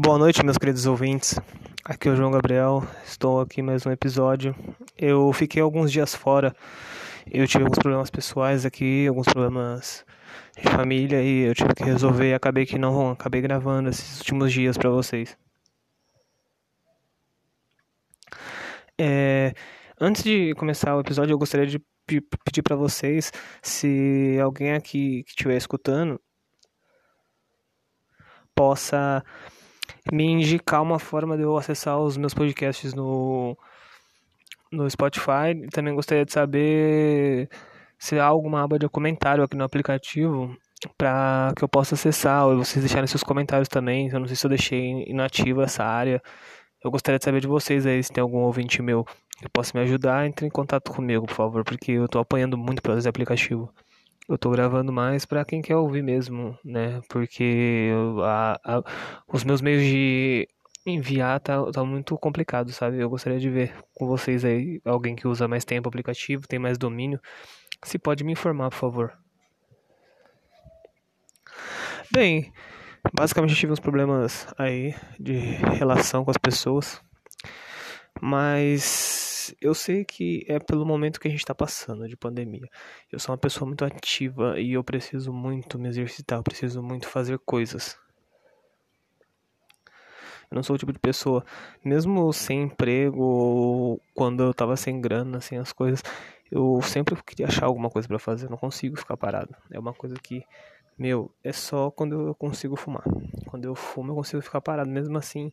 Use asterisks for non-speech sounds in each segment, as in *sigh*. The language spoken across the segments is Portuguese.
Boa noite, meus queridos ouvintes. Aqui é o João Gabriel. Estou aqui mais um episódio. Eu fiquei alguns dias fora. Eu tive alguns problemas pessoais aqui, alguns problemas de família e eu tive que resolver acabei que não acabei gravando esses últimos dias para vocês. É, antes de começar o episódio, eu gostaria de pedir para vocês se alguém aqui que estiver escutando possa me indicar uma forma de eu acessar os meus podcasts no, no Spotify. Também gostaria de saber se há alguma aba de comentário aqui no aplicativo para que eu possa acessar, ou vocês deixarem seus comentários também. Eu não sei se eu deixei inativa essa área. Eu gostaria de saber de vocês aí, se tem algum ouvinte meu que possa me ajudar, entre em contato comigo, por favor, porque eu estou apanhando muito pelo aplicativo eu tô gravando mais para quem quer ouvir mesmo, né? Porque a, a, os meus meios de enviar tá, tá muito complicado, sabe? Eu gostaria de ver com vocês aí, alguém que usa mais tempo o aplicativo, tem mais domínio, se pode me informar, por favor. Bem, basicamente tive uns problemas aí de relação com as pessoas, mas eu sei que é pelo momento que a gente está passando de pandemia. Eu sou uma pessoa muito ativa e eu preciso muito me exercitar, eu preciso muito fazer coisas. Eu não sou o tipo de pessoa, mesmo sem emprego ou quando eu tava sem grana, sem as coisas, eu sempre queria achar alguma coisa para fazer, eu não consigo ficar parado. É uma coisa que, meu, é só quando eu consigo fumar. Quando eu fumo, eu consigo ficar parado, mesmo assim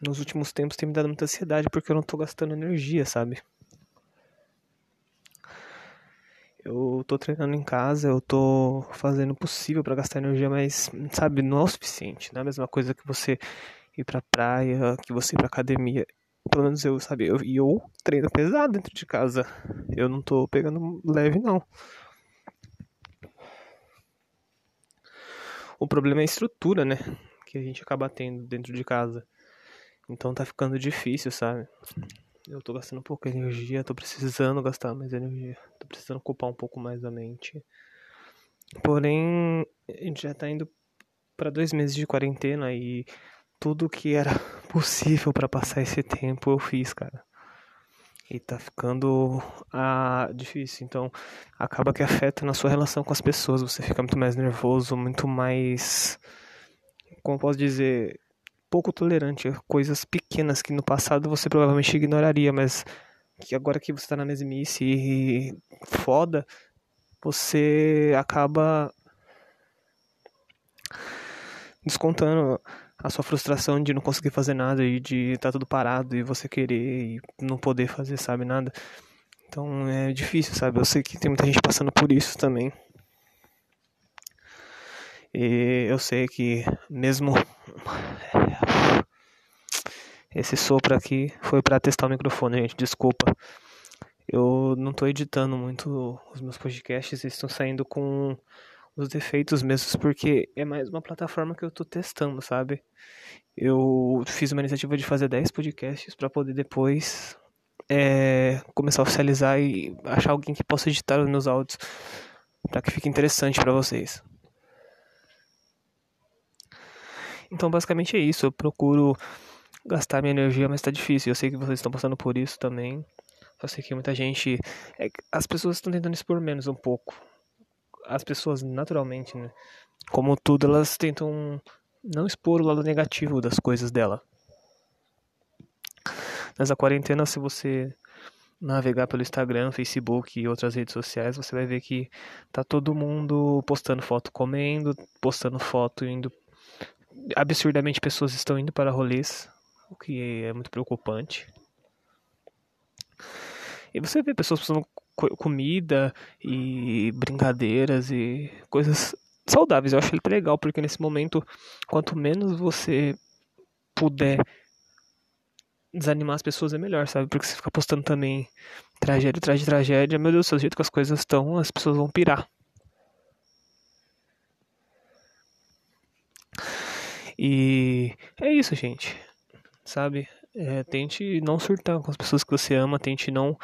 nos últimos tempos tem me dado muita ansiedade porque eu não tô gastando energia, sabe? Eu tô treinando em casa, eu tô fazendo o possível para gastar energia, mas, sabe, não é o suficiente. Não é a mesma coisa que você ir pra praia, que você ir pra academia. Pelo menos eu, sabe, eu, eu treino pesado dentro de casa. Eu não tô pegando leve, não. O problema é a estrutura, né? Que a gente acaba tendo dentro de casa. Então tá ficando difícil, sabe? Eu tô gastando pouca energia, tô precisando gastar mais energia. Tô precisando ocupar um pouco mais a mente. Porém, a gente já tá indo para dois meses de quarentena e tudo que era *laughs* possível para passar esse tempo eu fiz, cara. E tá ficando ah, difícil. Então, acaba que afeta na sua relação com as pessoas. Você fica muito mais nervoso, muito mais. Como posso dizer? Pouco tolerante a coisas pequenas que no passado você provavelmente ignoraria, mas que agora que você está na mesmice e foda, você acaba descontando a sua frustração de não conseguir fazer nada e de estar tá tudo parado e você querer e não poder fazer, sabe, nada. Então é difícil, sabe? Eu sei que tem muita gente passando por isso também. E eu sei que mesmo esse sopro aqui foi para testar o microfone, gente, desculpa. Eu não tô editando muito os meus podcasts, eles estão saindo com os defeitos mesmos, porque é mais uma plataforma que eu tô testando, sabe? Eu fiz uma iniciativa de fazer 10 podcasts para poder depois é, começar a oficializar e achar alguém que possa editar os meus áudios para que fique interessante para vocês. Então, basicamente é isso. Eu procuro gastar minha energia, mas tá difícil. Eu sei que vocês estão passando por isso também. Eu sei que muita gente. É, as pessoas estão tentando expor menos um pouco. As pessoas, naturalmente, né? Como tudo, elas tentam não expor o lado negativo das coisas dela. Nessa quarentena, se você navegar pelo Instagram, Facebook e outras redes sociais, você vai ver que tá todo mundo postando foto comendo, postando foto indo absurdamente pessoas estão indo para rolês o que é muito preocupante. E você vê pessoas usando comida e brincadeiras e coisas saudáveis. Eu acho ele legal, porque nesse momento, quanto menos você puder desanimar as pessoas é melhor, sabe? Porque você fica postando também tragédia atrás de tragédia, meu Deus, do jeito que as coisas estão, as pessoas vão pirar. E é isso, gente sabe? É, tente não surtar com as pessoas que você ama, tente não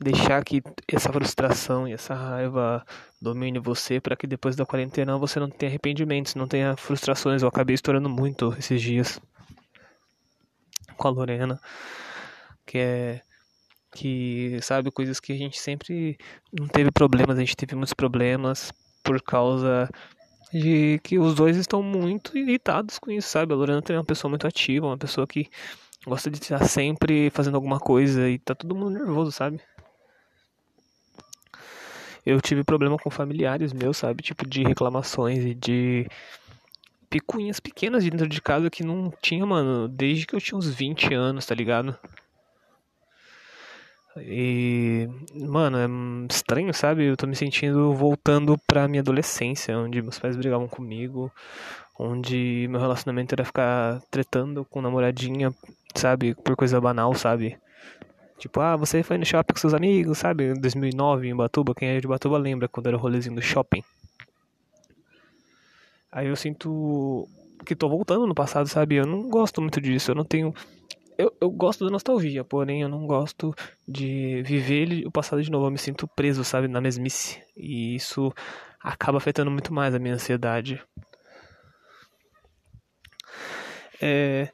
deixar que essa frustração e essa raiva domine você para que depois da quarentena você não tenha arrependimentos, não tenha frustrações. Eu acabei estourando muito esses dias com a Lorena, que é que sabe coisas que a gente sempre não teve problemas, a gente teve muitos problemas por causa de que os dois estão muito irritados com isso, sabe? A Lorena também é uma pessoa muito ativa, uma pessoa que gosta de estar sempre fazendo alguma coisa e tá todo mundo nervoso, sabe? Eu tive problema com familiares meus, sabe? Tipo de reclamações e de picuinhas pequenas dentro de casa que não tinha, mano, desde que eu tinha uns 20 anos, tá ligado? E, mano, é estranho, sabe? Eu tô me sentindo voltando pra minha adolescência, onde meus pais brigavam comigo, onde meu relacionamento era ficar tretando com namoradinha, sabe? Por coisa banal, sabe? Tipo, ah, você foi no shopping com seus amigos, sabe? Em 2009 em Batuba, quem é de Batuba lembra quando era o rolezinho do shopping. Aí eu sinto que tô voltando no passado, sabe? Eu não gosto muito disso, eu não tenho eu, eu gosto da nostalgia, porém eu não gosto de viver o passado de novo. Eu me sinto preso, sabe, na mesmice. E isso acaba afetando muito mais a minha ansiedade. É,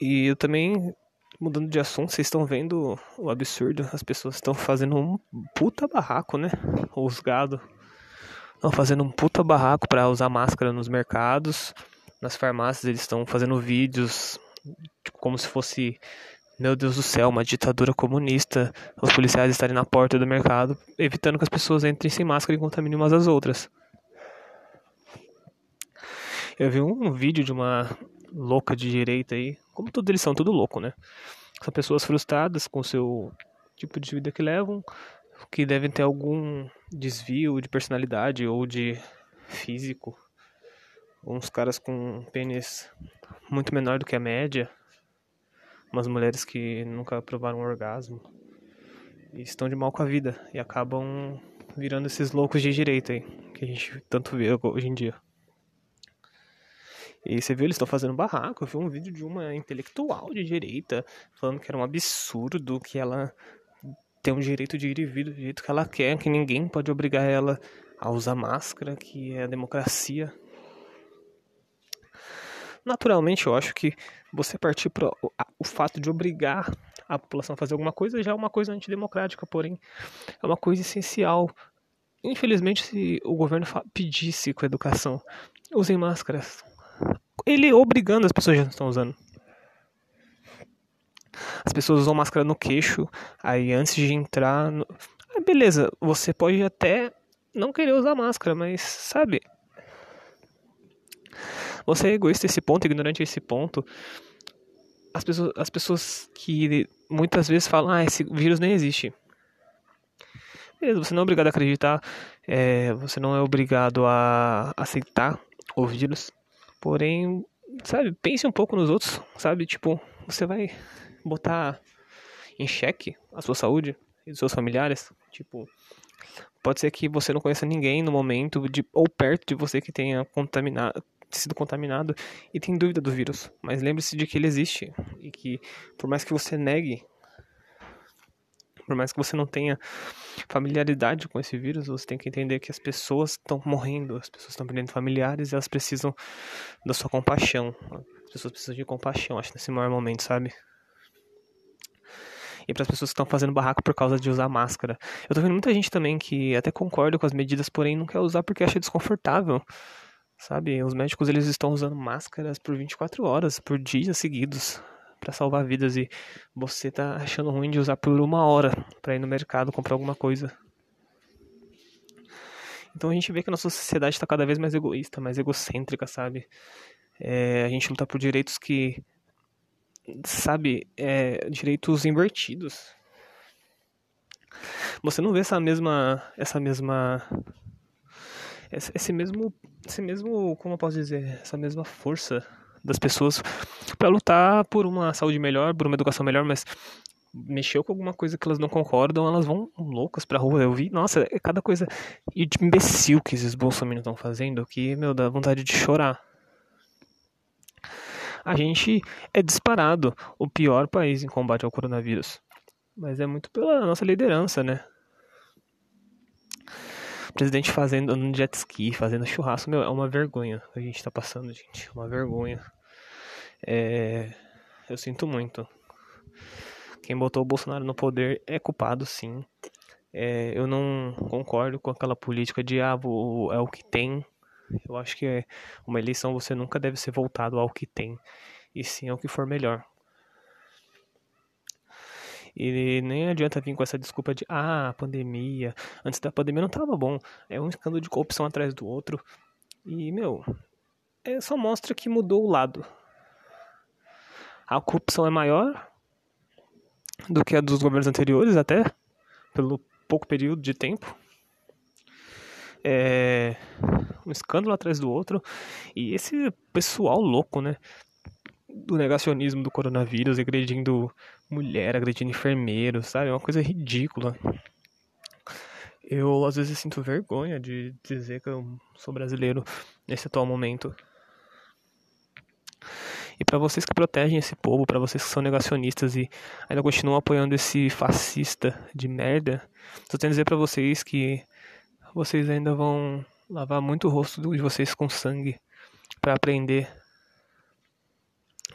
e eu também, mudando de assunto, vocês estão vendo o absurdo. As pessoas estão fazendo um puta barraco, né? Os gado estão fazendo um puta barraco para usar máscara nos mercados. Nas farmácias eles estão fazendo vídeos tipo, como se fosse, meu Deus do céu, uma ditadura comunista, os policiais estarem na porta do mercado, evitando que as pessoas entrem sem máscara e contaminem umas às outras. Eu vi um vídeo de uma louca de direita aí, como todos eles são, tudo louco, né? São pessoas frustradas com o seu tipo de vida que levam, que devem ter algum desvio de personalidade ou de físico. Uns caras com pênis muito menor do que a média. Umas mulheres que nunca provaram um orgasmo. E estão de mal com a vida. E acabam virando esses loucos de direita aí. Que a gente tanto vê hoje em dia. E você viu, eles estão fazendo barraco. Eu vi um vídeo de uma intelectual de direita falando que era um absurdo, que ela tem o direito de ir e vir do jeito que ela quer, que ninguém pode obrigar ela a usar máscara, que é a democracia. Naturalmente, eu acho que você partir para o fato de obrigar a população a fazer alguma coisa já é uma coisa antidemocrática, porém é uma coisa essencial. Infelizmente, se o governo pedisse com a educação, usem máscaras, ele obrigando as pessoas já não estão usando. As pessoas usam máscara no queixo, aí antes de entrar. No... Ah, beleza, você pode até não querer usar máscara, mas sabe, você é egoísta esse ponto, ignorante esse ponto. As pessoas, as pessoas que muitas vezes falam, ah, esse vírus nem existe. Beleza, você não é obrigado a acreditar, é, você não é obrigado a aceitar o vírus. Porém, sabe, pense um pouco nos outros, sabe? Tipo, você vai botar em xeque a sua saúde e dos seus familiares. Tipo, pode ser que você não conheça ninguém no momento de, ou perto de você que tenha contaminado, sido contaminado e tem dúvida do vírus. Mas lembre-se de que ele existe e que, por mais que você negue, por mais que você não tenha familiaridade com esse vírus, você tem que entender que as pessoas estão morrendo, as pessoas estão perdendo familiares e elas precisam da sua compaixão. As pessoas precisam de compaixão, acho, nesse maior momento, sabe? e para as pessoas que estão fazendo barraco por causa de usar máscara. Eu tô vendo muita gente também que até concorda com as medidas, porém não quer usar porque acha desconfortável. Sabe, os médicos eles estão usando máscaras por 24 horas, por dias seguidos, para salvar vidas e você tá achando ruim de usar por uma hora para ir no mercado comprar alguma coisa. Então a gente vê que a nossa sociedade está cada vez mais egoísta, mais egocêntrica, sabe? É, a gente luta por direitos que, sabe, é, direitos invertidos. Você não vê essa mesma, essa mesma esse mesmo, esse mesmo, como eu posso dizer, essa mesma força das pessoas para lutar por uma saúde melhor, por uma educação melhor, mas mexeu com alguma coisa que elas não concordam, elas vão loucas pra rua. Eu vi, nossa, é cada coisa e de imbecil que esses bolsominions estão fazendo que, meu, dá vontade de chorar. A gente é disparado o pior país em combate ao coronavírus. Mas é muito pela nossa liderança, né? Presidente fazendo no jet ski, fazendo churrasco, meu, é uma vergonha a gente tá passando, gente. Uma vergonha. É... Eu sinto muito. Quem botou o Bolsonaro no poder é culpado, sim. É, eu não concordo com aquela política de ah, é o que tem. Eu acho que é uma eleição você nunca deve ser voltado ao que tem, e sim ao que for melhor. E nem adianta vir com essa desculpa de ah, pandemia. Antes da pandemia não tava bom. É um escândalo de corrupção atrás do outro. E, meu, é, só mostra que mudou o lado. A corrupção é maior do que a dos governos anteriores, até pelo pouco período de tempo. É um escândalo atrás do outro. E esse pessoal louco, né? Do negacionismo do coronavírus, agredindo mulher, agredindo enfermeiro, sabe? É uma coisa ridícula. Eu às vezes sinto vergonha de dizer que eu sou brasileiro nesse atual momento. E para vocês que protegem esse povo, para vocês que são negacionistas e ainda continuam apoiando esse fascista de merda, só tenho a dizer para vocês que vocês ainda vão lavar muito o rosto de vocês com sangue para aprender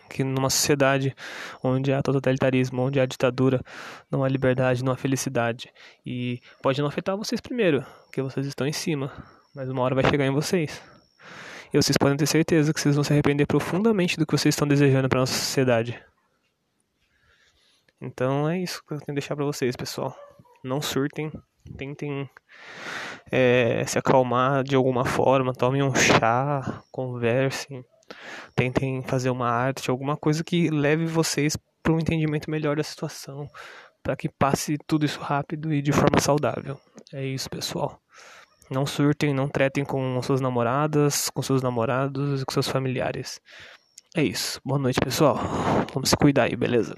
que numa sociedade onde há totalitarismo, onde há ditadura, não há liberdade, não há felicidade. E pode não afetar vocês primeiro, porque vocês estão em cima, mas uma hora vai chegar em vocês. E vocês podem ter certeza que vocês vão se arrepender profundamente do que vocês estão desejando para nossa sociedade. Então é isso que eu tenho que deixar para vocês, pessoal. Não surtem, tentem é, se acalmar de alguma forma, tomem um chá, conversem, tentem fazer uma arte, alguma coisa que leve vocês para um entendimento melhor da situação, para que passe tudo isso rápido e de forma saudável. É isso, pessoal. Não surtem, não tretem com suas namoradas, com seus namorados e com seus familiares. É isso. Boa noite, pessoal. Vamos se cuidar aí, beleza?